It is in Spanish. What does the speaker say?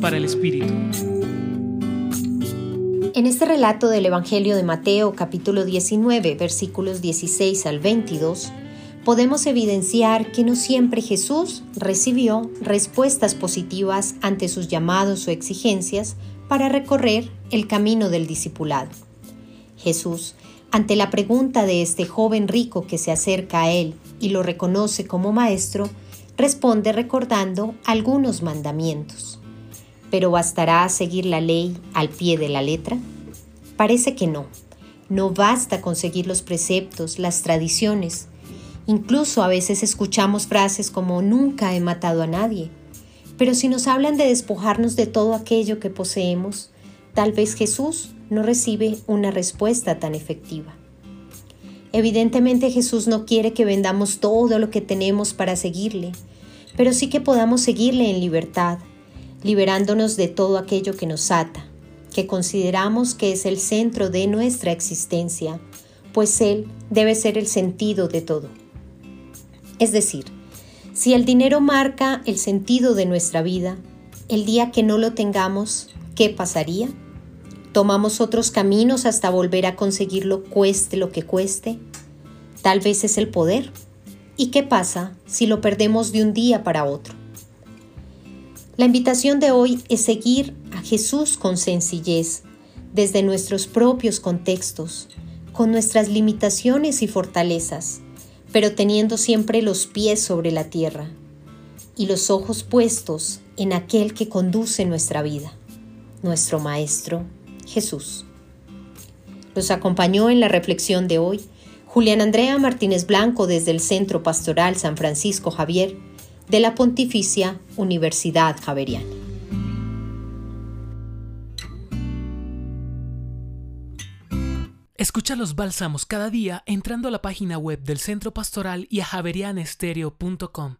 Para el Espíritu. En este relato del Evangelio de Mateo capítulo 19 versículos 16 al 22, podemos evidenciar que no siempre Jesús recibió respuestas positivas ante sus llamados o exigencias para recorrer el camino del discipulado. Jesús, ante la pregunta de este joven rico que se acerca a él y lo reconoce como maestro, responde recordando algunos mandamientos. ¿Pero bastará seguir la ley al pie de la letra? Parece que no. No basta con seguir los preceptos, las tradiciones. Incluso a veces escuchamos frases como nunca he matado a nadie. Pero si nos hablan de despojarnos de todo aquello que poseemos, tal vez Jesús no recibe una respuesta tan efectiva. Evidentemente Jesús no quiere que vendamos todo lo que tenemos para seguirle, pero sí que podamos seguirle en libertad, liberándonos de todo aquello que nos ata, que consideramos que es el centro de nuestra existencia, pues Él debe ser el sentido de todo. Es decir, si el dinero marca el sentido de nuestra vida, el día que no lo tengamos, ¿qué pasaría? Tomamos otros caminos hasta volver a conseguirlo cueste lo que cueste. Tal vez es el poder. ¿Y qué pasa si lo perdemos de un día para otro? La invitación de hoy es seguir a Jesús con sencillez, desde nuestros propios contextos, con nuestras limitaciones y fortalezas, pero teniendo siempre los pies sobre la tierra y los ojos puestos en aquel que conduce nuestra vida, nuestro Maestro Jesús. Nos acompañó en la reflexión de hoy Julián Andrea Martínez Blanco desde el Centro Pastoral San Francisco Javier de la Pontificia Universidad Javeriana. Escucha los bálsamos cada día entrando a la página web del Centro Pastoral y a javerianestereo.com.